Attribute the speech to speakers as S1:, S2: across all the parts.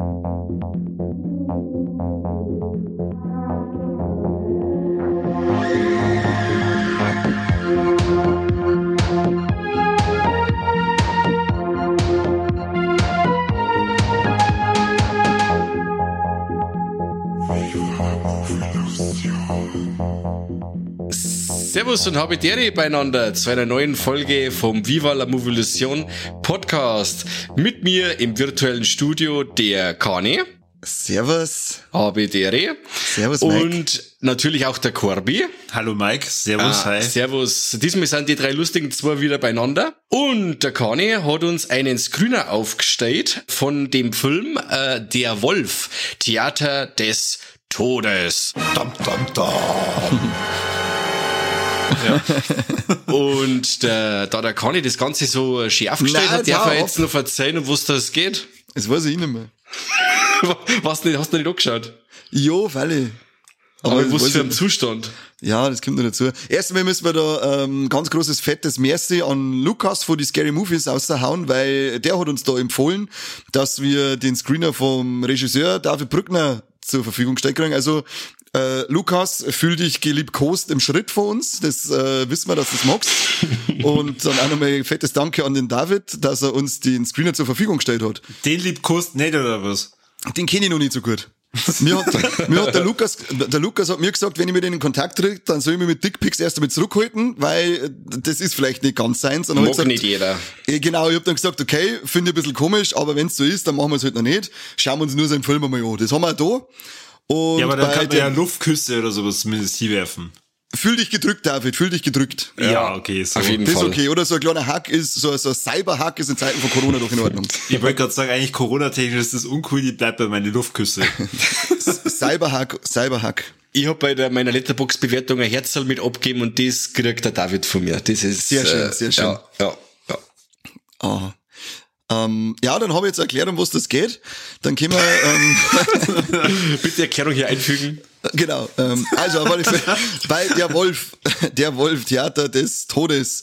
S1: Thank you. Servus und habe Dere beieinander zu einer neuen Folge vom Viva la Movilusion Podcast. Mit mir im virtuellen Studio der Kane.
S2: Servus.
S1: Habe Dere.
S2: Servus, Mike.
S1: Und natürlich auch der Corby.
S3: Hallo Mike, servus,
S1: Ah,
S3: hi.
S1: Servus. Diesmal sind die drei lustigen zwei wieder beieinander. Und der Kane hat uns einen Screener aufgestellt von dem Film äh, Der Wolf, Theater des Todes.
S2: Dam, dam,
S1: Und der, da der Kani das Ganze so schön aufgestellt
S2: Nein,
S1: hat, darf er jetzt noch erzählen, um was das geht.
S2: Das weiß ich nicht mehr.
S1: Was nicht, hast du nicht angeschaut?
S2: Jo, Falle.
S1: Aber
S2: das
S1: was für ein Zustand.
S2: Ja, das kommt noch dazu. Erstmal müssen wir da ähm, ganz großes fettes Merci an Lukas von die Scary Movies aushauen, weil der hat uns da empfohlen, dass wir den Screener vom Regisseur David Brückner zur Verfügung stellen kriegen. Also äh, Lukas, fühl dich geliebkost im Schritt vor uns. Das äh, wissen wir, dass du das magst. Und dann auch nochmal ein fettes Danke an den David, dass er uns den Screener zur Verfügung gestellt hat.
S3: Den liebkost nicht oder was?
S2: Den kenne ich noch nicht so gut. mir, hat, mir hat der Lukas, der Lukas hat mir gesagt, wenn ich mit denen in Kontakt tritt, dann soll ich mich mit Dickpics erst einmal zurückhalten, weil äh, das ist vielleicht nicht ganz seins. Und
S1: Mag
S2: ich
S1: nicht jeder.
S2: Eh, Genau, ich hab dann gesagt, okay, finde ich ein bisschen komisch, aber wenn's so ist, dann machen wir es halt noch nicht. Schauen wir uns nur seinen Film einmal an. Das haben wir auch da. Und
S3: Ja, aber dann kann man ja Luftküsse oder sowas zumindest hinwerfen.
S2: Fühl dich gedrückt, David, fühl dich gedrückt.
S3: Ja, okay, so.
S1: auf jeden
S2: Das ist okay. Oder so ein kleiner Hack ist, so, so ein Cyberhack ist in Zeiten von Corona doch in Ordnung.
S3: Ich wollte gerade sagen, eigentlich Corona-technisch ist das uncool, die bleibt bei meinen Luftküsse.
S2: Cyberhack, Cyberhack.
S1: Ich habe bei der, meiner Letterbox-Bewertung ein Herzl mit abgegeben und das kriegt der David von mir. Das ist
S2: Sehr schön,
S1: äh,
S2: sehr schön.
S1: Ja, ja, ja.
S2: Aha. Ähm, ja, dann habe ich jetzt erklärt, um was das geht. Dann können wir, ähm,
S1: Bitte Erklärung hier einfügen.
S2: genau, ähm, also bei der Wolf, der Wolf Theater des Todes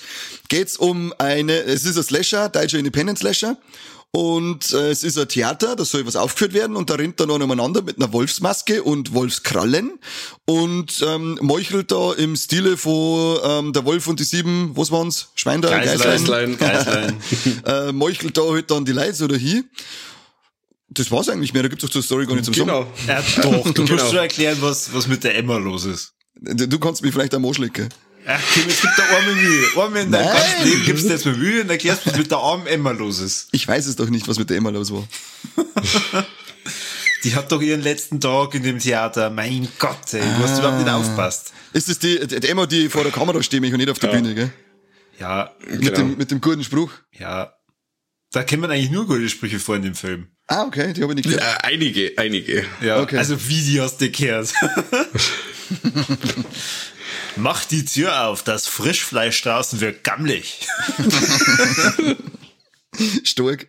S2: geht's um eine, es ist ein Slasher, deutscher Independent Slasher. Und äh, es ist ein Theater, da soll was aufgeführt werden und da rennt er noch umeinander mit einer Wolfsmaske und Wolfskrallen und ähm, meuchelt da im Stile von ähm, der Wolf und die sieben, was waren's? Schwein da,
S1: Geißlein.
S2: Geißlein,
S3: Geislein.
S2: äh, meuchelt da halt dann die Leute so dahin. Das war's eigentlich mehr, da gibt's doch zur Story gar nicht zum
S1: Genau.
S3: Ja, doch, du
S1: Genau.
S3: musst schon erklären, was, was mit der Emma los ist.
S2: Du kannst mich vielleicht am Arsch lecken.
S3: Ach, Kim, es gibt da arme Mühe. Einmal in deinem
S2: Nein.
S3: ganzen Leben gibst du jetzt mal Mühe und erklärst, was mit der armen Emma los ist.
S2: Ich weiß es doch nicht, was mit der Emma los war.
S3: Die hat doch ihren letzten Tag in dem Theater. Mein Gott, ey, du hast überhaupt nicht aufpasst.
S2: Ist es die, die Emma, die vor der Kamera steht mich und nicht auf der Bühne, gell?
S3: Ja,
S2: Mit,
S1: Genau.
S2: dem, mit dem guten Spruch.
S3: ja. Da kennt man eigentlich nur gute Sprüche vor in dem Film.
S2: Ah, okay, die habe ich nicht gehört.
S1: einige, einige.
S3: Ja,
S2: Okay.
S3: also wie die hast du gehört. Mach die Tür auf, das Frischfleisch draußen wird gammelig.
S2: Stark.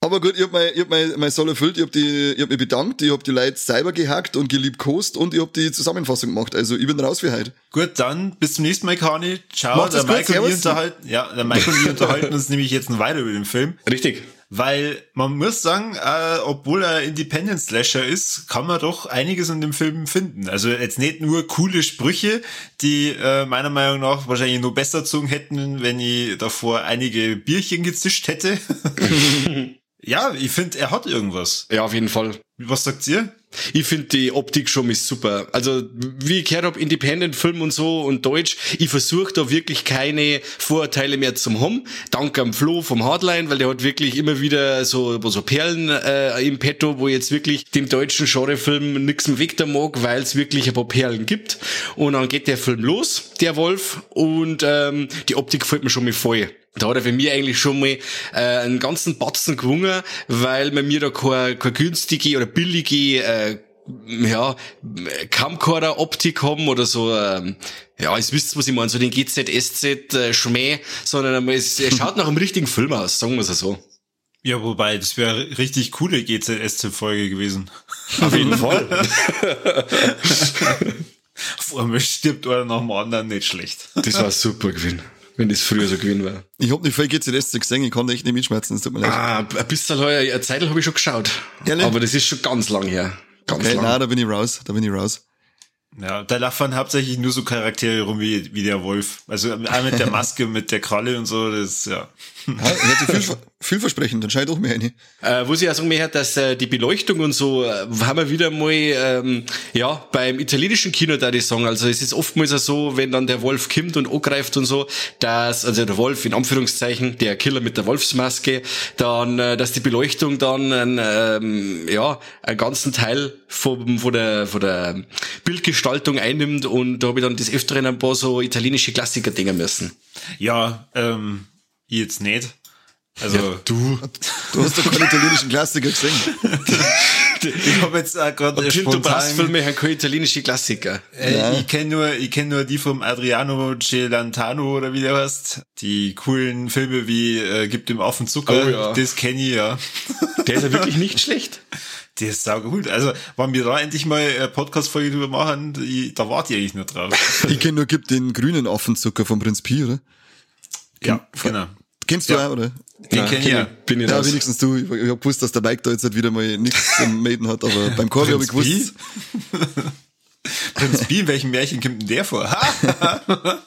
S2: Aber gut, ich hab mein, ich hab mein, mein Soll erfüllt, ich hab, die, ich hab mich bedankt, ich hab die Leute selber gehackt und geliebkost und ich hab die Zusammenfassung gemacht. Also ich bin raus für heute.
S3: Gut, dann bis zum nächsten Mal, Kani. Ciao,
S2: Macht's
S3: der
S2: gut,
S3: Mike und wir
S2: servus.
S3: unterhalten, ja, der Mike und wir unterhalten uns nämlich jetzt noch weiter über den Film.
S1: Richtig.
S3: Weil man muss sagen, äh, obwohl er Independent Slasher ist, kann man doch einiges in dem Film finden. Also jetzt nicht nur coole Sprüche, die äh, meiner Meinung nach wahrscheinlich nur besser gezogen hätten, wenn ich davor einige Bierchen gezischt hätte. ja, ich finde, er hat irgendwas.
S1: Ja, auf jeden Fall.
S3: Was sagt ihr?
S1: Ich finde die Optik schon ist super. Also, wie ich gehört hab, Independent-Film und so und Deutsch, ich versuche da wirklich keine Vorurteile mehr zum haben. Dank am Flo vom Hardline, weil der hat wirklich immer wieder so, so Perlen äh, im Petto, wo jetzt wirklich dem deutschen Genrefilm nix im Weg da mag, weil es wirklich ein paar Perlen gibt. Und dann geht der Film los, der Wolf, und ähm, die Optik gefällt mir schon mal voll. Da hat er für mich eigentlich schon mal äh, einen ganzen Batzen gewungen, weil man mir da keine, keine günstige oder billige äh, ja, Camcorder-Optik haben oder so, ähm, ja, ihr wisst, was ich meine, so den GZSZ-Schmäh, sondern es, er schaut nach einem richtigen Film aus, sagen wir es so.
S3: Ja, wobei, das wäre richtig coole GZSZ-Folge gewesen.
S1: Auf jeden Fall.
S3: Vor allem stirbt einer nach dem anderen nicht schlecht.
S1: Das war super gewesen. Wenn das früher so gewesen war.
S2: Ich hab nicht viel GCS gesehen, ich kann da echt nicht mitschmerzen, es tut mir leid.
S1: Ah, ein bisschen heuer, eine Zeit habe ich schon geschaut.
S2: Ehrlich?
S1: Aber das ist schon ganz lang her. Ganz
S2: okay,
S1: lang.
S2: nein, da bin ich raus, da bin ich raus.
S3: Ja, da laufen hauptsächlich nur so Charaktere rum wie, wie der Wolf. Also auch mit der Maske, mit der Kralle und so, das, ja.
S2: Ja, vielversprechend, dann schau ich doch mehr rein.
S1: Äh, wo sie auch sagen möchte, dass äh, die Beleuchtung und so, äh, haben wir wieder mal, ähm, ja, beim italienischen Kino da die sagen. Also es ist oftmals auch so, wenn dann der Wolf kommt und angreift und so, dass, also der Wolf in Anführungszeichen, der Killer mit der Wolfsmaske, dann, äh, dass die Beleuchtung dann, ein, ähm, ja, einen ganzen Teil vom, von der, von der Bildgestaltung einnimmt und da habe ich dann des Öfteren ein paar so italienische Klassiker denken müssen.
S3: Ja, ähm, ich jetzt nicht. Also,
S1: Du.
S2: Du hast doch keinen italienischen Klassiker gesehen.
S3: ich habe jetzt auch gerade
S1: Tinto
S3: spontan...
S1: Brass-Filme haben keine italienische Klassiker.
S3: Äh,
S2: Ja.
S3: Ich kenne nur, ich kenn nur die vom Adriano Celentano oder wie der heißt. Die coolen Filme wie äh, Gibt dem Affen Zucker.
S1: Oh ja.
S3: Das kenne ich ja.
S1: Der ist ja wirklich nicht schlecht.
S3: Der ist sau gut. Also, wenn wir da endlich mal eine Podcast-Folge drüber machen, ich, da warte ich eigentlich nur drauf.
S2: Ich kenne nur, gibt den grünen Affenzucker von Prinz Pi, oder?
S3: ja, genau.
S2: Kennst du
S3: Ja.
S2: auch, oder?
S3: Den
S1: Nein,
S3: kenn ich ja.
S1: Bin ich
S2: Ja,
S1: raus.
S2: wenigstens du. Ich, ich hab gewusst, dass der Mike da jetzt halt wieder mal nichts zum Maiden hat, aber beim Corby habe ich
S3: Prinz
S2: gewusst.
S3: Prinz Pi, in welchem Märchen kommt denn der vor?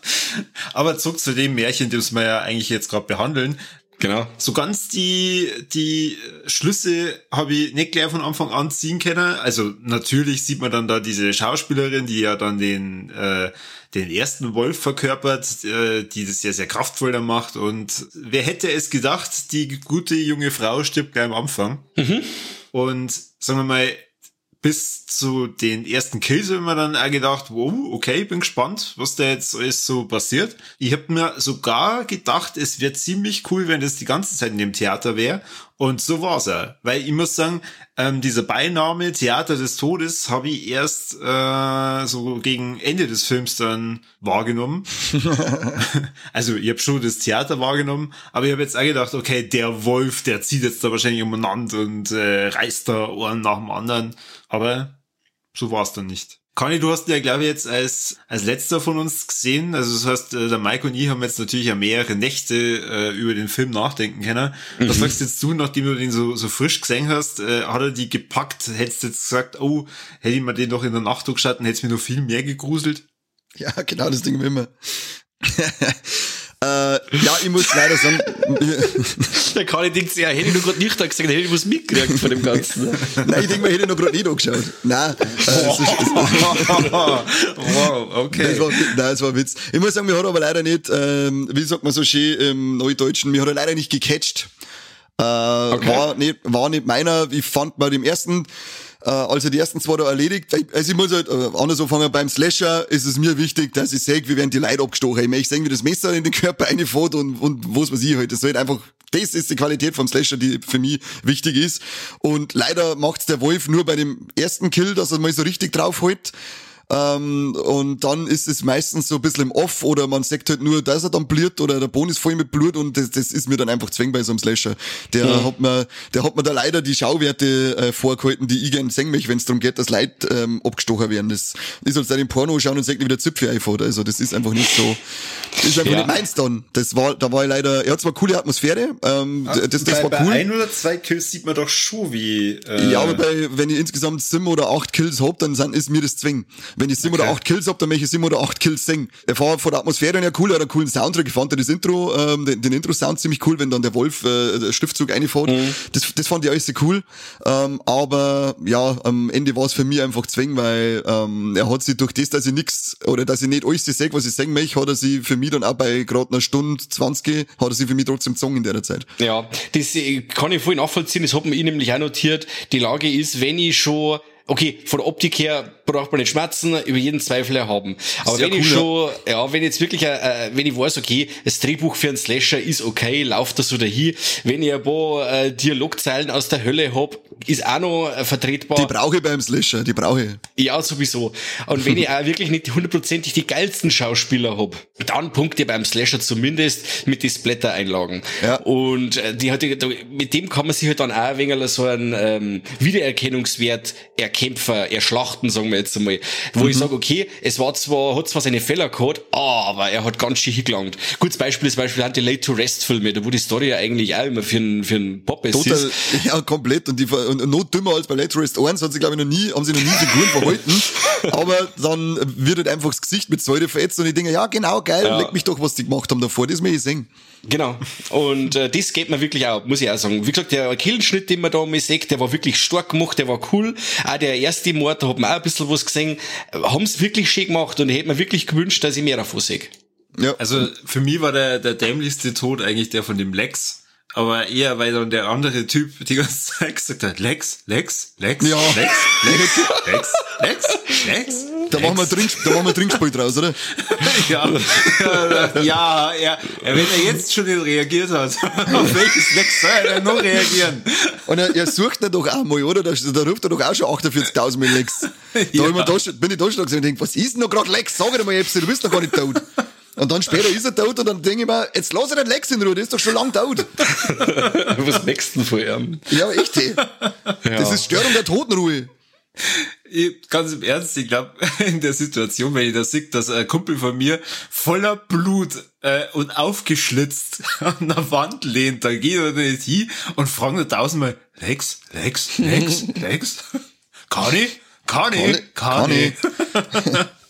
S3: Aber zurück zu dem Märchen, das wir ja eigentlich jetzt gerade behandeln.
S1: Genau.
S3: So ganz die, die Schlüsse habe ich nicht gleich von Anfang an ziehen können. Also natürlich sieht man dann da diese Schauspielerin, die ja dann den, äh, den ersten Wolf verkörpert, äh, die das sehr, sehr kraftvoll dann macht. Und wer hätte es gedacht, die gute junge Frau stirbt gleich am Anfang. Und sagen wir mal, bis zu den ersten Kills wir dann auch gedacht, wow, okay, bin gespannt, was da jetzt alles so passiert. Ich habe mir sogar gedacht, es wäre ziemlich cool, wenn das die ganze Zeit in dem Theater wäre. Und so war's auch. Weil ich muss sagen, ähm, dieser Beiname Theater des Todes habe ich erst äh, so gegen Ende des Films dann wahrgenommen. also ich habe schon das Theater wahrgenommen, aber ich habe jetzt auch gedacht, okay, der Wolf, der zieht jetzt da wahrscheinlich umeinander und äh, reißt da einen nach dem anderen. Aber so war es dann nicht. Conny, du hast ihn ja, glaube ich, jetzt als, als letzter von uns gesehen. Also das heißt, äh, der Mike und ich haben jetzt natürlich ja mehrere Nächte äh, über den Film nachdenken können. Was sagst jetzt du, nachdem du den so, so frisch gesehen hast, äh, hat er die gepackt? Hättest du jetzt gesagt, oh, hätte ich mir den doch in der Nacht angeschaut, dann hätte es mir noch viel mehr gegruselt?
S2: Ja, genau, das Ding immer. äh, ja, ich muss leider sagen,
S1: Der Kali denkt sich, ja, hätte ich nur gerade nicht da gesagt, hätte ich was mitgekriegt von dem Ganzen.
S2: nein, ich denke mal, ich hätte noch gerade nicht angeschaut. Nein, äh, es ist,
S3: wow, okay.
S2: Das war, nein, das war ein Witz. Ich muss sagen, mir hat aber leider nicht, ähm, wie sagt man so schön im Neudeutschen, mir hat er leider nicht gecatcht. Äh, war, nicht, war nicht meiner. Ich fand bei dem ersten, äh, als er die ersten zwei da erledigt, also ich muss halt, äh, anders anfangen, beim Slasher ist es mir wichtig, dass ich sehe, wie werden die Leute abgestochen. Ich möchte sehen, wie das Messer in den Körper reinfährt und, und was weiß ich halt. Das ist halt einfach, das ist die Qualität vom Slasher, die für mich wichtig ist. Und leider macht's der Wolf nur bei dem ersten Kill, dass er mal so richtig draufholt. Ähm, und dann ist es meistens so ein bisschen im Off oder man sagt halt nur, dass er dann blüht oder der Boden ist voll mit Blut und das, das ist mir dann einfach zwäng bei so einem Slasher. Der hat mir, der hat mir da leider die Schauwerte äh, vorgehalten, die ich gerne sehen möchte, wenn es darum geht, dass Leute ähm, abgestochen werden. Das ist als den Porno schauen und sagt, wie der Zipfel einfährt. Also das ist einfach nicht so, das ist einfach
S1: Ja.
S2: nicht meins dann. Das war, da war ich leider, er hat zwar coole Atmosphäre, ähm, das, das
S3: bei,
S2: war
S3: bei
S2: cool.
S3: ein oder zwei Kills sieht man doch schon, wie... Äh,
S2: Ja, aber bei, wenn ich insgesamt sieben oder acht Kills hab, dann sind, ist mir das zwing. Wenn ich sieben
S3: Okay.
S2: oder acht Kills hab, dann möchte ich sieben oder acht Kills singen. Er war von der Atmosphäre her cool, er hat einen coolen Soundtrack. Ich fand das Intro, ähm, den, den Intro-Sound ziemlich cool, wenn dann der Wolf äh, der Schriftzug reinfährt. Das, das fand ich alles sehr cool. Ähm, aber ja, am Ende war es für mich einfach zwing, weil ähm, er hat sich durch das, dass ich nix oder dass ich nicht alles sehe, was ich singen möchte, hat er sich für mich dann auch bei gerade einer Stunde 20, hat er sich für mich trotzdem gezogen in der Zeit.
S1: Ja, das äh, kann ich voll nachvollziehen, das hat mir ich nämlich auch notiert. Die Lage ist, wenn ich schon, okay, von der Optik her braucht man nicht schmerzen, über jeden Zweifel erhaben. Aber
S2: Sehr
S1: wenn ich
S2: cool,
S1: schon, ja, wenn ich jetzt wirklich, äh, äh, wenn ich weiß, okay, das Drehbuch für einen Slasher ist okay, läuft das so dahin, wenn ich ein paar äh, Dialogzeilen aus der Hölle hab, ist auch noch äh, vertretbar.
S2: Die brauche ich beim Slasher, die brauche ich.
S1: Ja, sowieso. Und wenn ich auch wirklich nicht hundertprozentig die geilsten Schauspieler hab, dann punkte ich beim Slasher zumindest mit die Splatter-Einlagen.
S2: Ja.
S1: Und äh, die hat, mit dem kann man sich halt dann auch ein wenig so einen ähm, Wiedererkennungswert erkämpfen, erschlachten, sagen wir jetzt einmal. Wo ich sage, okay, es war zwar, hat zwar seine Fehler gehabt, aber er hat ganz schön hingelangt. Gutes Beispiel ist Beispiel Late to Rest Filme, da wo die Story ja eigentlich auch immer für einen, für einen
S2: Total,
S1: ist.
S2: ja, komplett. Und, die, und, und noch dümmer als bei Late Rest 1 hat sie, glaube ich, noch nie, haben sie noch nie Figuren verhalten. Aber dann wird halt einfach das Gesicht mit Säure verätzt und ich denke, ja, genau, geil,
S1: Ja.
S2: leck mich doch, was die gemacht haben davor, das will ich sehen.
S1: Genau. Und äh, das geht mir wirklich auch, muss ich auch sagen. Wie gesagt, der Killenschnitt, den man da mal sieht, der war wirklich stark gemacht, der war cool. Auch der erste Mord, da hat man auch ein bisschen was gesehen. Haben es wirklich schön gemacht und ich hätte mir wirklich gewünscht, dass ich mehr davon sehe.
S2: Ja.
S3: Also für mich war der, der dämlichste Tod eigentlich der von dem Lex. Aber eher, weil dann der andere Typ die ganze Zeit gesagt hat, Lex, Lex, Lex,
S2: Ja.
S3: Lex, Lex, Lex, Lex, Lex.
S2: da machen wir Trink, da machen wir Trinkspiel draus, oder?
S3: Ja, ja, ja wenn er jetzt schon nicht reagiert hat, auf welches Lex soll er noch reagieren?
S2: Und er, er sucht ihn doch auch mal, oder? Da, da ruft er doch auch schon 48.000 Mal Lex. Da
S3: Ja.
S2: ich da, bin ich da schon gesehen und denke, was ist denn noch gerade Lex? Sag dir mal, Epsi, du bist doch gar nicht tot. Und dann später ist er tot und dann denke ich mir, jetzt lass er den Lex in Ruhe, der ist doch schon lang tot.
S1: was wächst denn von ihm?
S2: Ja, echt, hey. Das ist Störung der Totenruhe.
S3: Ich, ganz im Ernst, ich glaube, in der Situation, wenn ich da sehe, dass ein Kumpel von mir voller Blut äh, und aufgeschlitzt an der Wand lehnt, dann geht er nicht hin und fragt nur tausendmal, Lex, Lex, Lex, Lex, kann ich? Kann ich? Kann,
S2: Kann
S3: ich?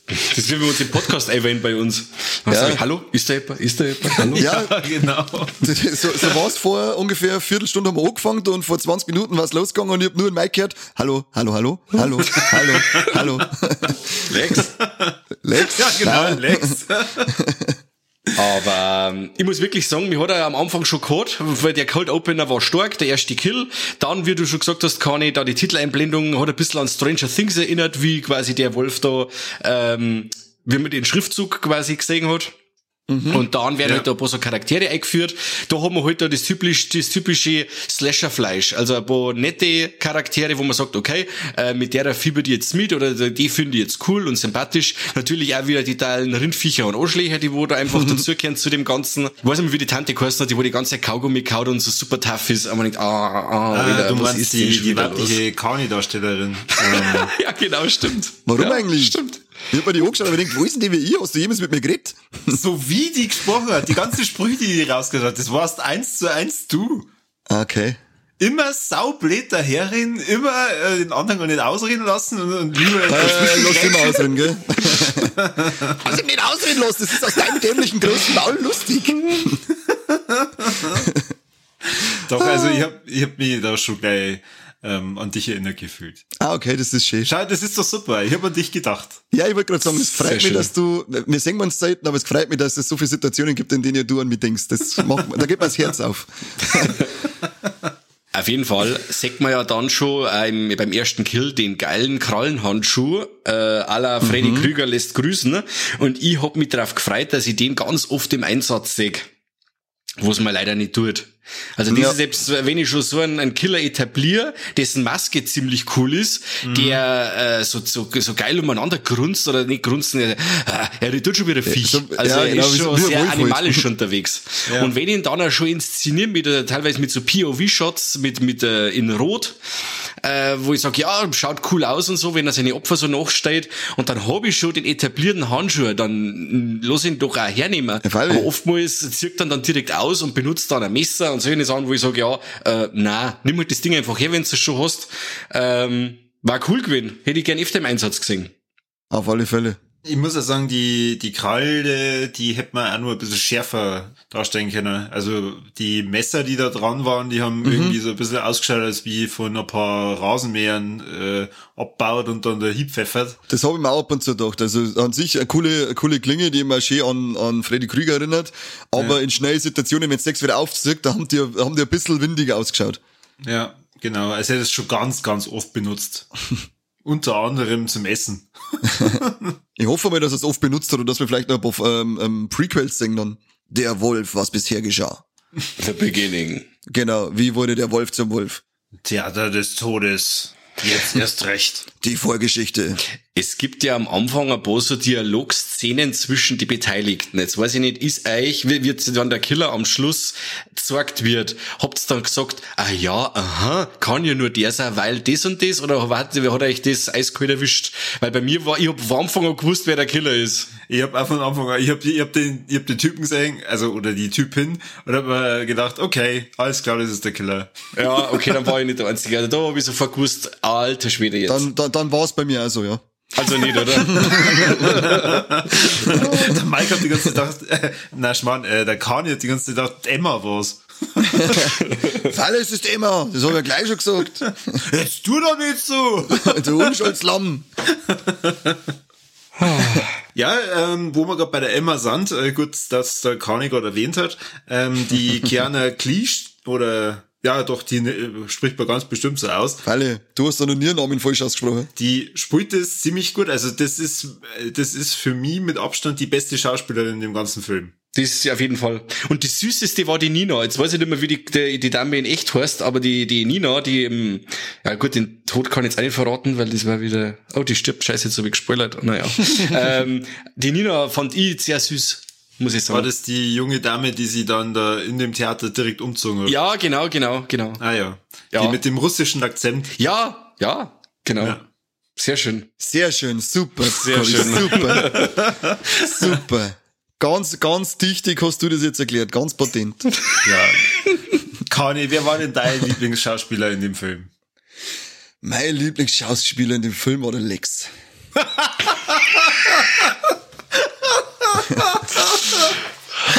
S1: Das werden wir uns im Podcast erwähnen bei uns.
S2: Ja.
S1: sag ich, Hallo, ist da jemand? Ist da jemand? Hallo?
S2: Ja,
S3: Ja, genau.
S2: so, so war's vor ungefähr eine Viertelstunde haben wir angefangen und vor 20 Minuten war's losgegangen und ich hab nur ein Mic gehört. Hallo, hallo, hallo, hallo, hallo, hallo.
S1: Lex.
S2: Lex?
S3: Ja, genau,
S2: Nein.
S3: Lex.
S1: Aber ähm, ich muss wirklich sagen, mir hat er am Anfang schon gehabt, weil der Cold Opener war stark, der erste Kill. Dann, wie du schon gesagt hast, kann ich da die Titeleinblendung hat ein bisschen an Stranger Things erinnert, wie quasi der Wolf da, ähm, wie man den Schriftzug quasi gesehen hat. Und dann werden
S3: Ja.
S1: halt da ein paar so Charaktere eingeführt. Da haben wir halt da das typisch, das typische Slasher-Fleisch. Also ein paar nette Charaktere, wo man sagt, okay, äh, mit der fiebert ich jetzt mit oder die finde ich jetzt cool und sympathisch. Natürlich auch wieder die teilen Rindviecher und Arschlöcher, die wo da einfach dazugehören zu dem Ganzen. Ich weiß nicht, wie die Tante geheißen hat, die wo die ganze Zeit Kaugummi kaut und so super tough ist. Aber man denkt, ah, ah,
S3: Ah,
S1: wieder,
S3: du meinst die, die weibliche Kani-Darstellerin.
S1: Ja, genau, stimmt.
S2: Warum
S1: ja,
S2: eigentlich?
S1: Stimmt.
S2: Ich hab mir die angeschaut und hab mir gedacht, wo ist denn die wie ich? Hast du jemals mit mir geredet?
S3: so wie die gesprochen hat, die ganzen Sprüche, die die rausgehört hat, das warst eins zu eins du.
S2: Ah, Okay.
S3: Immer saublöd daherreden, immer äh, den anderen gar nicht ausreden lassen und, und lieber
S2: Äh, lass
S3: grätschen.
S2: ausreden, gell? Hast du nicht ausreden lassen? Das ist aus deinem dämlichen großen Maul lustig.
S3: Doch, also ich hab, ich hab mich da schon gleich ähm, an dich erinnert gefühlt.
S2: Ah, okay, das ist schön.
S3: Schau, das ist doch super. Ich hab an dich gedacht.
S2: Ja, ich wollte gerade sagen, es freut
S1: Sehr
S2: mich,
S1: schön.
S2: dass du, wir sehen uns selten, aber es freut mich, dass es so viele Situationen gibt, in denen du an mich denkst. Das macht, da geht mir das Herz auf.
S1: Auf jeden Fall sieht man ja dann schon ähm, beim ersten Kill den geilen Krallenhandschuh äh, à la Freddy Krüger lässt grüßen. Und ich hab mich darauf gefreut, dass ich den ganz oft im Einsatz sehe. Was man leider nicht tut. Also das
S2: Ja.
S1: ist selbst, wenn ich schon so einen, einen Killer etabliere, dessen Maske ziemlich cool ist, der äh, so, so, so geil umeinander grunzt oder nicht grunzen, äh, er tut schon wieder Viech.
S2: so-
S1: also
S2: ja,
S1: er
S2: genau,
S1: ist schon
S2: ein
S1: sehr animalisch unterwegs. Und wenn ich ihn dann auch schon inszenieren, mit, äh, teilweise mit so POV-Shots, mit, mit äh, in Rot, äh, wo ich sage, ja, schaut cool aus und so, wenn er seine Opfer so nachsteht. Und dann habe ich schon den etablierten Handschuh, dann mh, lass ihn doch auch hernehmen.
S2: Ja.
S1: Aber oftmals zieht dann dann direkt aus und benutzt dann ein Messer und solche Sachen, wo ich sage, ja, äh, na, nimm halt das Ding einfach her, wenn du es schon hast. Ähm, war cool gewesen. Hätte ich gern öfter im Einsatz gesehen.
S2: Auf alle Fälle.
S3: Ich muss ja sagen, die, die Kralle, die hätte man auch nur ein bisschen schärfer darstellen können. Also die Messer, die da dran waren, die haben irgendwie so ein bisschen ausgeschaut, als wie von ein paar Rasenmähern äh, abbaut und dann der Hieb pfeffert.
S2: Das habe ich mir auch ab und zu gedacht. Also an sich eine coole, eine coole Klinge, die mich schön an, an Freddy Krüger erinnert. Aber in schnellen Situationen, wenn es sechs wieder aufzieht, da haben die, haben die ein bisschen windiger ausgeschaut.
S3: Ja, genau. Also er hat es schon ganz, ganz oft benutzt. Unter anderem zum Essen.
S2: Ich hoffe mal, dass er es oft benutzt hat und dass wir vielleicht noch ein paar ähm, ähm, Prequels singen dann. Der Wolf, was bisher geschah.
S1: The beginning.
S2: Genau, wie wurde der Wolf zum Wolf?
S3: Theater des Todes. Jetzt erst recht.
S2: Die Vorgeschichte.
S1: Es gibt ja am Anfang ein paar so Dialogszenen zwischen die Beteiligten. Jetzt weiß ich nicht, ist euch, wie wird dann der Killer am Schluss gesagt wird, habt ihr dann gesagt, ah ja, aha, kann ja nur der sein, weil das und das, oder hat, hat euch das eiskalt erwischt? Weil bei mir war, ich hab am Anfang auch gewusst, wer der Killer ist.
S3: Ich hab auch von Anfang an, ich hab, ich hab den, ich hab den Typen gesehen, also, oder die Typin, und hab mir gedacht, okay, alles klar, das ist der Killer.
S1: Ja, okay, dann war ich nicht der Einzige. Also da hab ich sofort gewusst, alter Schwede jetzt.
S2: Dann, dann, dann war es bei mir also, ja.
S1: also nicht, oder?
S3: der Mike hat die ganze Zeit gedacht, äh, na Schmarrn, äh, der Kanye hat die ganze Zeit gedacht, Emma war's.
S2: Falle ist das Thema. Das habe ich gleich schon gesagt.
S3: Jetzt tu doch nicht so!
S2: du Unschuldslamm.
S3: Ja, ähm, wo wir gerade bei der Emma sind, äh, gut, dass der Kanye gerade erwähnt hat, ähm, die Kiana Cleese, oder, ja doch, die äh, spricht man ganz bestimmt so aus,
S2: Falle, du hast deinen Namen falsch ausgesprochen.
S3: die spielt das ziemlich gut, also das ist, äh, das ist für mich mit Abstand die beste Schauspielerin in dem ganzen Film.
S1: Das ist auf jeden Fall. Und die süßeste war die Nina. Jetzt weiß ich nicht mehr, wie die, die, die Dame in echt heißt, aber die, die Nina, die, ja gut, den Tod kann ich jetzt auch nicht verraten, weil das war wieder, oh, die stirbt, scheiße, jetzt habe ich gespoilert. Naja. ähm, die Nina fand ich sehr süß, muss ich
S3: War
S1: sagen.
S3: das die junge Dame, die sie dann da in dem Theater direkt umzogen hat?
S1: Ja, genau, genau, genau.
S3: Ah ja.
S1: Ja.
S3: Die mit dem russischen Akzent.
S1: Ja, ja, genau.
S3: Ja.
S1: Sehr schön.
S2: Sehr schön, super.
S1: Sehr schön.
S2: Super. super. Ganz, ganz dichtig hast du das jetzt erklärt, ganz patent.
S3: Ja. Kani, wer war denn dein Lieblingsschauspieler in dem Film?
S2: Mein Lieblingsschauspieler in dem Film war der Lex.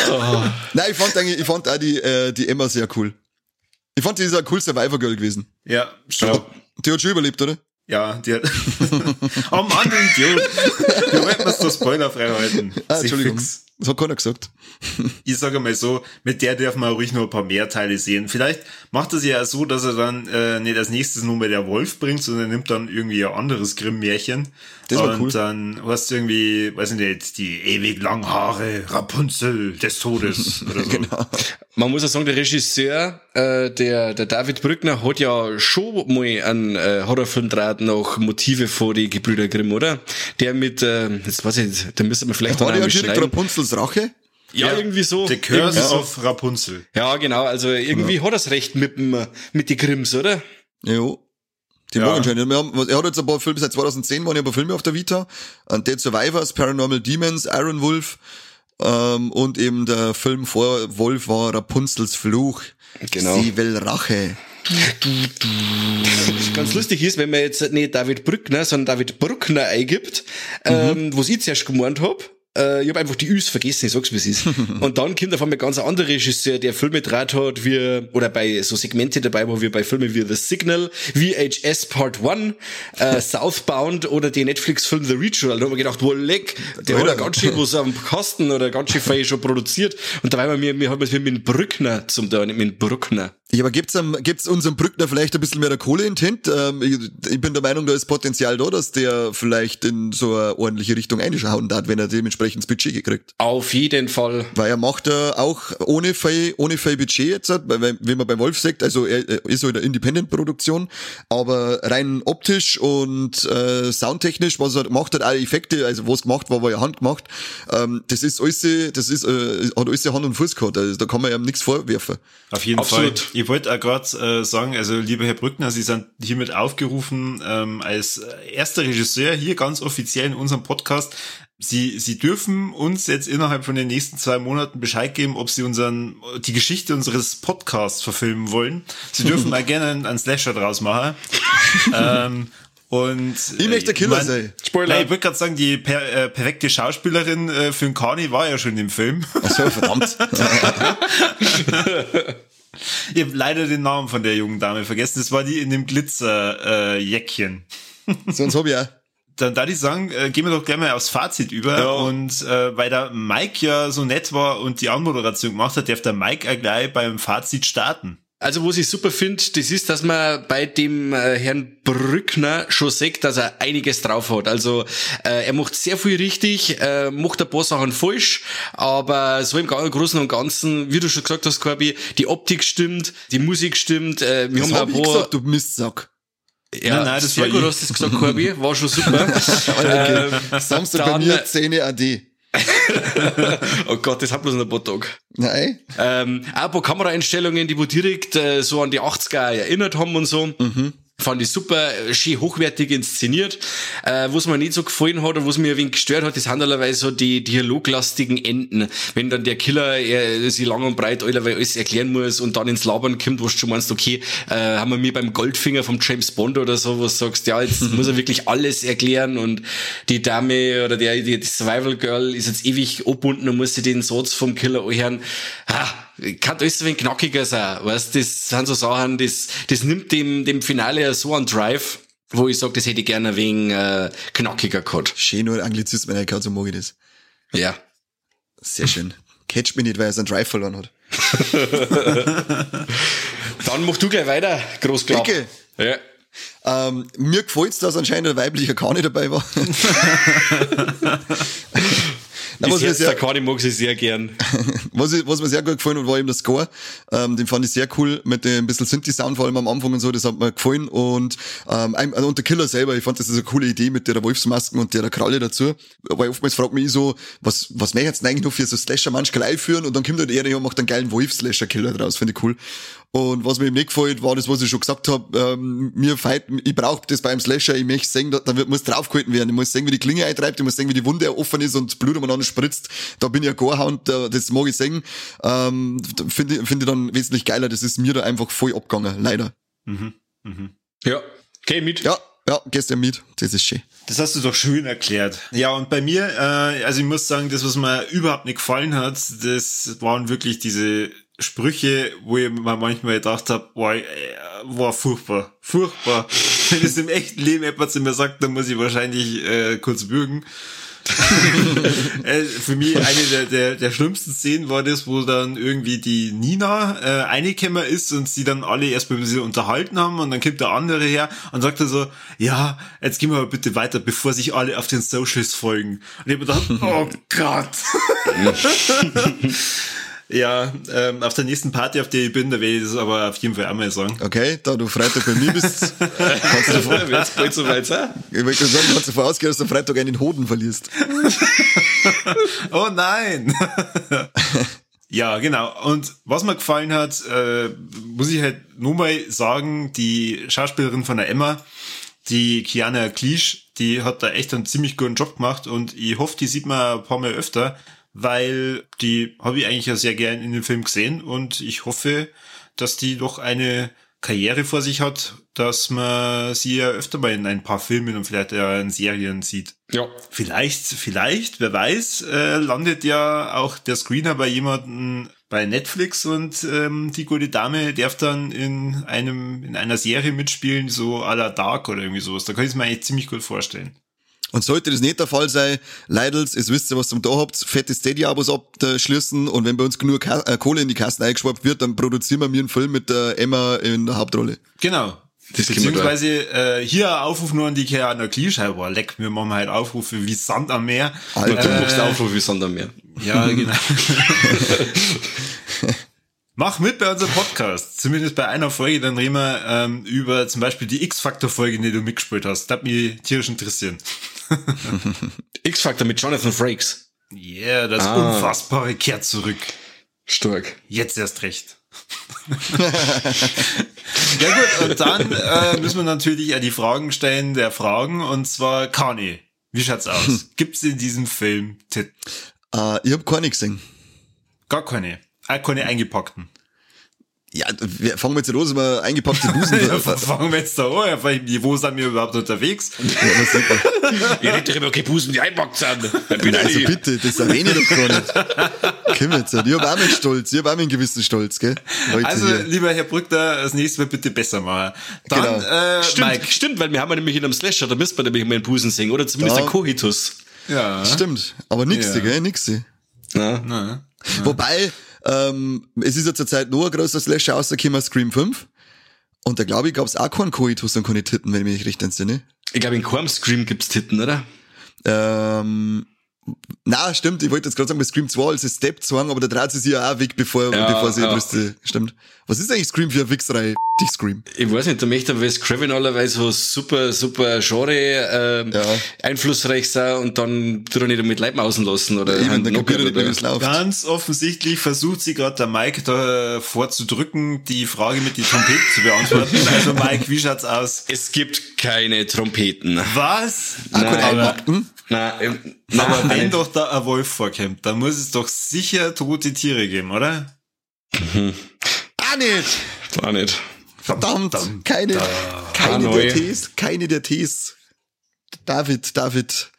S2: Nein, ich fand eigentlich, ich fand auch die, äh, die Emma sehr cool. Ich fand die ist ein cool Survivor Girl gewesen.
S3: Ja, schon.
S2: Die hat schon überlebt, oder?
S3: Ja, die hat. oh Mann, du Idiot. Wollten uns doch spoilerfrei halten.
S2: Ah,
S3: Sie
S2: Entschuldigung.
S3: fix.
S2: Das hat keiner gesagt.
S3: Ich sage mal so, mit der darf man ruhig noch ein paar mehr Teile sehen. Vielleicht macht er es ja so, dass er dann äh, nicht als nächstes nur mehr der Wolf bringt, sondern nimmt dann irgendwie ein anderes Grimm-Märchen.
S2: Das wär
S3: Und
S2: cool.
S3: dann hast du irgendwie, weiß ich nicht, die ewig langen Haare, Rapunzel des Todes oder so.
S2: Genau.
S1: Man muss ja sagen, der Regisseur, äh, der, der David Brückner, hat ja schon mal einen äh, Horrorfilm draht nach Motive vor die Gebrüder Grimm, oder? Der mit, äh, jetzt weiß ich nicht, da müsste man vielleicht
S2: der
S1: auch
S2: direkt
S1: schneiden.
S2: Rapunzels Rache?
S1: Ja, irgendwie so.
S3: The Curse
S1: Irgendwie so.
S3: of Rapunzel.
S1: Ja, genau, also irgendwie hat er's recht mit, dem, mit die Grimms, oder?
S2: Jo. Die
S3: Ja.
S2: ja. machen schon. Wir haben, er hat jetzt ein paar Filme, seit 2010 waren ja ein paar Filme auf der Vita. Dead Survivors, Paranormal Demons, Iron Wolf, ähm, und eben der Film vor Wolf war Rapunzels Fluch.
S1: Genau.
S2: Sie will Rache.
S1: Ganz lustig ist, wenn man jetzt nicht David Brückner, sondern David Bruckner eingibt, ähm, was ich zuerst gemeint hab. Äh, ich habe einfach die Üs vergessen, ich sag's wie es ist. Und dann kommt auf einmal ganz ein anderer Regisseur, der Filme draht hat, wie, oder bei so Segmente dabei war, wie bei Filmen wie The Signal, VHS Part 1, äh, Southbound oder den Netflix-Film The Ritual. Da haben wir gedacht, wohl leck, der hat ja ganz schön was am Kasten oder ganz schön viel schon produziert. Und da war mir, mir hat man mit Brückner zum da, nicht mit dem Bruckner.
S2: Ja, aber gibt's, am- gibt's unserem Brückner vielleicht ein bisschen mehr der Kohle in den Hint? Ähm, ich, ich bin der Meinung, da ist Potenzial da, dass der vielleicht in so eine ordentliche Richtung einschauen darf, wenn er dementsprechend das Budget gekriegt.
S1: Auf jeden Fall.
S2: Weil er macht er auch ohne viel, ohne viel Budget jetzt, weil, weil- wie man bei Wolf sagt, also er, er ist so in der Independent-Produktion, aber rein optisch und äh, soundtechnisch, was er macht, hat alle Effekte, also was gemacht war, war ja handgemacht, ähm, das ist alles, das ist, äh, hat alles Hand und Fuß gehabt, also da kann man ihm nichts vorwerfen.
S3: Auf jeden
S1: Absolut.
S3: Fall. Ich wollte auch gerade äh, sagen, also lieber Herr Brückner, Sie sind hiermit aufgerufen ähm, als äh, erster Regisseur hier ganz offiziell in unserem Podcast. Sie, Sie dürfen uns jetzt innerhalb von den nächsten zwei Monaten Bescheid geben, ob Sie unseren die Geschichte unseres Podcasts verfilmen wollen. Sie dürfen mal gerne einen, einen Slasher draus machen. ähm, und
S2: Ich möchte der Killer sein.
S1: Spoiler.
S3: Nein, ich wollte gerade sagen, die per, äh, perfekte Schauspielerin äh, für den Kani war ja schon im Film.
S2: Ach so, verdammt.
S3: Ich habe leider den Namen von der jungen Dame vergessen. Das war die in dem Glitzer-Jäckchen.
S2: Sonst hab ich auch.
S3: Dann da ich sagen, äh, gehen wir doch gleich mal aufs Fazit über.
S1: Ja.
S3: Und äh, weil der Mike ja so nett war und die Anmoderation gemacht hat, darf der Mike auch gleich beim Fazit starten.
S1: Also, was ich super finde, das ist, dass man bei dem äh, Herrn Brückner schon sieht, dass er einiges drauf hat. Also, äh, er macht sehr viel richtig, äh, macht ein paar Sachen falsch, aber so im Großen und Ganzen, wie du schon gesagt hast, Corby, die Optik stimmt, die Musik stimmt, äh, wir
S2: Das
S1: haben
S2: hab
S1: ein
S2: ich
S1: paar,
S2: gesagt, du Mistsack.
S1: Ja,
S3: Nein, nein, das
S1: sehr
S3: war
S1: gut,
S3: ich.
S1: hast du das gesagt, Corby. War schon super.
S2: Okay.
S1: ähm,
S2: Samstag bei mir 10 AD.
S1: Oh Gott, das hat bloß noch ein paar Tage.
S2: Nein?
S1: Ähm, auch ein paar Kameraeinstellungen, die wo direkt äh, so an die 80er erinnert haben und so. Fand ich super, äh, schön hochwertig inszeniert. Äh, was mir nicht so gefallen hat und was mir ein wenig gestört hat, das sind allerweise so die dialoglastigen Enden. Wenn dann der Killer er, sie lang und breit alles erklären muss und dann ins Labern kommt, wo du schon meinst, okay, äh, haben wir mir beim Goldfinger vom James Bond oder so, wo du sagst, ja, jetzt muss er wirklich alles erklären und die Dame oder der, die, die Survival Girl ist jetzt ewig abbunden und muss sich den Satz vom Killer anhören. Ha, kann alles ein wenig knackiger sein, weißt, das sind so Sachen, das, das nimmt dem, dem Finale ja so einen Drive, wo ich sag, das hätte ich gerne wegen äh, knackiger gehabt.
S2: Schön nur Anglizismen eingehört, so mag ich das.
S1: Ja.
S2: Sehr schön. Catch mich nicht, weil er seinen Drive verloren hat.
S1: Dann mach du gleich weiter, Großklapp.
S2: Ecke.
S1: Ja.
S2: Ähm, mir gefällt's, dass anscheinend ein weiblicher Kani dabei war.
S1: Das
S2: was, mir
S1: Herz der
S2: sehr,
S1: Kani mag sie sehr gern.
S2: was, ich- was mir sehr gut gefallen hat, war eben der Score. Ähm, den fand ich sehr cool mit dem bisschen Synthi-Sound, vor allem am Anfang und so, das hat mir gefallen. Und, ähm, ein- und der Killer selber, ich fand das ist eine coole Idee mit der Wolfsmasken und der Kralle dazu. Weil oftmals fragt mich so, was, was möchte ich jetzt eigentlich noch für so Slasher manchmal einführen und dann kommt halt er und macht einen geilen Wolf-Slasher-Killer draus, finde ich cool. Und was mir eben nicht gefällt, war das, was ich schon gesagt habe, ähm, mir fight, ich brauche das beim Slasher, ich möchte sehen, da, da wird- muss draufgehalten werden, ich muss sehen, wie die Klinge eintreibt, ich muss sehen, wie die Wunde offen ist und Blut umeinander spritzt, da bin ich ein Gorehound, da, das mag ich sehen, ähm, finde ich, finde ich dann wesentlich geiler, das ist mir da einfach voll abgegangen, leider.
S1: Ja. Okay, mit.
S2: Ja, ja, gestern mit, das ist schön.
S3: Das hast du doch schön erklärt. Ja, und bei mir, äh, also ich muss sagen, das, was mir überhaupt nicht gefallen hat, das waren wirklich diese Sprüche, wo ich mir manchmal gedacht habe, boah, äh, war furchtbar, furchtbar. Wenn es im echten Leben jemand zu mir sagt, dann muss ich wahrscheinlich äh, kurz bürgen. äh, für mich eine der, der, der schlimmsten Szenen war das, wo dann irgendwie die Nina äh, eingekommen ist und sie dann alle erstmal sie unterhalten haben und dann kommt der andere her und sagt dann so, ja, jetzt gehen wir mal bitte weiter, bevor sich alle auf den Socials folgen. Und ich hab mir gedacht, oh Gott. Ja, ähm, auf der nächsten Party, auf der ich bin, da werde ich das aber auf jeden Fall einmal sagen.
S2: Okay, da du Freitag bei mir bist, kannst du davon,
S1: Wird's bald so weit sein?
S2: ich wollte gerade sagen, kannst du davon ausgehen, dass du am Freitag einen Hoden verlierst.
S3: Oh nein! ja, genau. Und was mir gefallen hat, äh, muss ich halt nur mal sagen, die Schauspielerin von der Emma, die Kiana Klisch, die hat da echt einen ziemlich guten Job gemacht und ich hoffe, die sieht man ein paar Mal öfter, weil die habe ich eigentlich ja sehr gern in dem Film gesehen und ich hoffe, dass die doch eine Karriere vor sich hat, dass man sie ja öfter mal in ein paar Filmen und vielleicht ja in Serien sieht.
S1: Ja.
S3: Vielleicht, vielleicht, wer weiß, äh, landet ja auch der Screener bei jemandem bei Netflix und ähm, die gute Dame darf dann in einem in einer Serie mitspielen, so à la Dark oder irgendwie sowas. Da kann ich es mir eigentlich ziemlich gut vorstellen.
S2: Und sollte das nicht der Fall sein, Leidels, es wisst ihr, was zum da habt, fette Steady-Abos abschließen und wenn bei uns genug Ka äh, Kohle in die Kassen eingeschwappt wird, dann produzieren wir mir einen Film mit der Emma in der Hauptrolle.
S3: Genau.
S1: Das
S3: Beziehungsweise äh, hier Aufruf nur an die Keanu Klischei, boah, leck, wir machen halt Aufrufe wie Sand am Meer.
S1: Und du
S2: Alter,
S1: machst Aufruf wie Sondermeer.
S3: Ja, genau. Mach mit bei unserem Podcast. Zumindest bei einer Folge, dann reden wir ähm, über zum Beispiel die X-Factor-Folge, die du mitgespielt hast. Das hat mich tierisch interessieren.
S1: X-Factor mit Jonathan Frakes.
S3: Yeah, das
S1: Ah.
S3: Unfassbare kehrt zurück.
S1: Stark.
S3: Jetzt erst recht. ja gut, und dann äh, müssen wir natürlich auch die Fragen stellen der Fragen. Und zwar, Kani, wie schaut's aus? Gibt's in diesem Film Titten?
S2: äh, ich hab keine gesehen.
S3: Gar keine. Auch keine eingepackten.
S2: Ja, wir fangen wir jetzt los, über eingepackte Busen.
S3: Ja, fangen wir jetzt da an. Auf welchem Niveau sind wir überhaupt unterwegs?
S2: Ja, das sieht man.
S1: Ich rede darüber, okay, Busen, die einpackt sind.
S2: Also bitte, das erwähne ich doch gar nicht. Komm jetzt, ich hab auch meinen Stolz, ich hab auch meinen gewissen Stolz, gell? Leute
S3: Also,
S2: hier.
S3: lieber Herr Brückner, das nächste Mal bitte besser machen. Dann,
S2: Genau.
S3: äh,
S1: Stimmt,
S3: Mike.
S1: stimmt, weil wir haben ja nämlich in einem Slasher, da müsste man nämlich mal einen Busen singen, oder zumindest
S2: Ja.
S1: ein Kohitus.
S3: Ja.
S2: Stimmt, aber nix,
S3: Ja.
S2: gell, nix.
S1: Ja.
S3: Na.
S2: Wobei, ähm, es ist ja zur Zeit nur ein großer Slasher rausgekommen, Scream 5. Und da glaube ich, gab's auch keinen Koitus und keine Titten, wenn ich mich recht entsinne.
S1: Ich glaube, in keinem Scream gibt's Titten, oder?
S2: Ähm, Na, stimmt, ich wollte jetzt gerade sagen, bei Scream 2 als es Step sagen, aber da dreht sie sich ja auch weg, bevor,
S1: Ja,
S2: bevor sie
S1: ja.
S2: wüsste. Stimmt. Was ist eigentlich Scream für eine Wichserei? Die Scream.
S1: Ich weiß nicht, da möchte aber Wes Craven allerweise so super, super Genre ähm,
S2: Ja.
S1: einflussreich sein und dann tut er nicht damit Leib außen lassen oder
S2: Eben,
S1: halt
S2: dann kapiert er nicht, wie es läuft.
S3: Ganz offensichtlich versucht sie gerade der Mike da vorzudrücken, die Frage mit die Trompete zu beantworten. Also Mike, wie schaut's aus?
S1: Es gibt keine Trompeten.
S3: Was?
S2: Ah, gut,
S1: Nein,
S3: Aber wenn
S1: nicht.
S3: doch da ein Wolf vorkommt, dann muss es doch sicher tote Tiere geben, oder?
S2: Ah, nicht!
S1: War nicht.
S2: Verdammt! keine, keine der Ts, keine der Ts. David, David.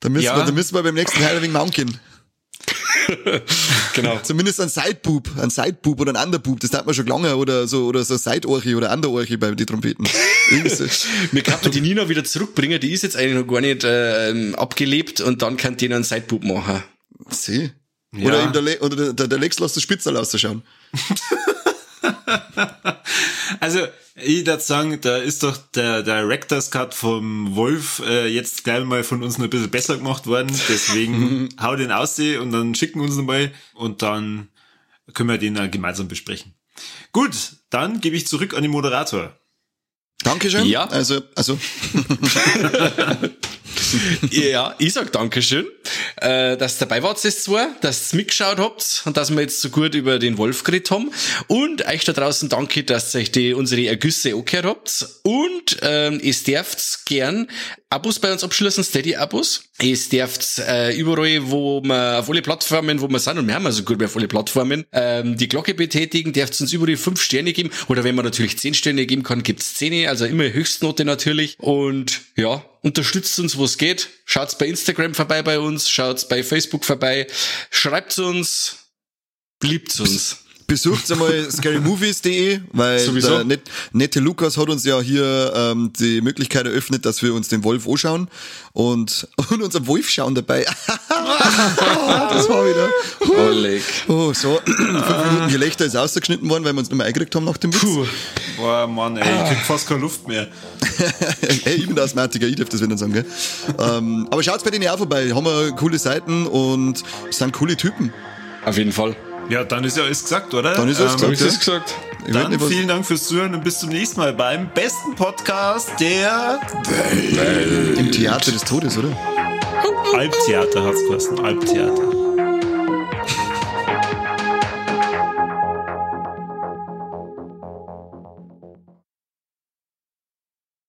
S2: Da müssen,
S3: Ja.
S2: wir, da müssen wir beim nächsten Teil ein wenig maunken.
S1: Genau.
S2: Zumindest ein Sideboob, ein Sideboob oder ein Underboob, das hat man schon lange oder so, oder so Seidorchi oder Underorchi bei den Trompeten. Irgendwie so.
S1: Wir könnten die Nina wieder zurückbringen, die ist jetzt eigentlich noch gar nicht ähm, abgelebt und dann kann die noch einen Sideboob machen.
S2: Sieh.
S3: Ja.
S2: Oder, der, Le oder der, der, Lex lässt das Spitzel auszuschauen.
S3: Also, ich würde sagen, da ist doch der Director's Cut vom Wolf äh, jetzt gleich mal von uns noch ein bisschen besser gemacht worden. Deswegen hau den aus und dann schicken uns mal und dann können wir den dann gemeinsam besprechen. Gut, dann gebe ich zurück an den Moderator.
S2: Dankeschön.
S1: Ja.
S2: Also, also,
S1: Ja, ich sag Dankeschön, äh, dass ihr dabei wart, das zwei, dass ihr mitgeschaut habt und dass wir jetzt so gut über den Wolf geredet haben. Und euch da draußen danke, dass ihr euch die, unsere Ergüsse angehört habt. Und ähm, ihr dürft gern Abos bei uns abschließen, Steady-Abos. Ihr dürft äh, überall, wo wir auf alle Plattformen, wo wir sind, und wir haben also gut auf alle Plattformen, ähm, die Glocke betätigen, dürft uns überall fünf Sterne geben. Oder wenn man natürlich zehn Sterne geben kann, gibt's zehn, also immer Höchstnote natürlich. Und ja, unterstützt uns, wo es geht. Schaut's bei Instagram vorbei bei uns, schaut's bei Facebook vorbei, schreibt's uns, liebt's uns.
S2: Besucht einmal scarymovies.de, weil
S1: Sowieso.
S2: der net, nette Lukas hat uns ja hier ähm, die Möglichkeit eröffnet, dass wir uns den Wolf anschauen und, und uns am Wolf schauen dabei. das war wieder.
S1: Oleg.
S2: Oh, so, fünf Minuten Gelächter ist ausgeschnitten worden, weil wir uns nicht mehr eingekriegt haben nach dem Witz.
S1: Puh.
S3: Boah, Mann, ey, ich krieg fast keine Luft mehr.
S2: Ey, ich bin der Asthmatiker, ich darf das wieder sagen, gell? ähm, aber schaut's bei denen auch vorbei, haben wir coole Seiten und sind coole Typen.
S1: Auf jeden Fall.
S3: Ja, dann ist ja alles gesagt, oder?
S2: Dann ist alles
S1: Hab
S2: gesagt.
S1: das gesagt?
S3: Dann vielen Dank fürs Zuhören und bis zum nächsten Mal beim besten Podcast der
S2: Im Theater des Todes, oder?
S3: Albtheater hat's geheißen. Albtheater.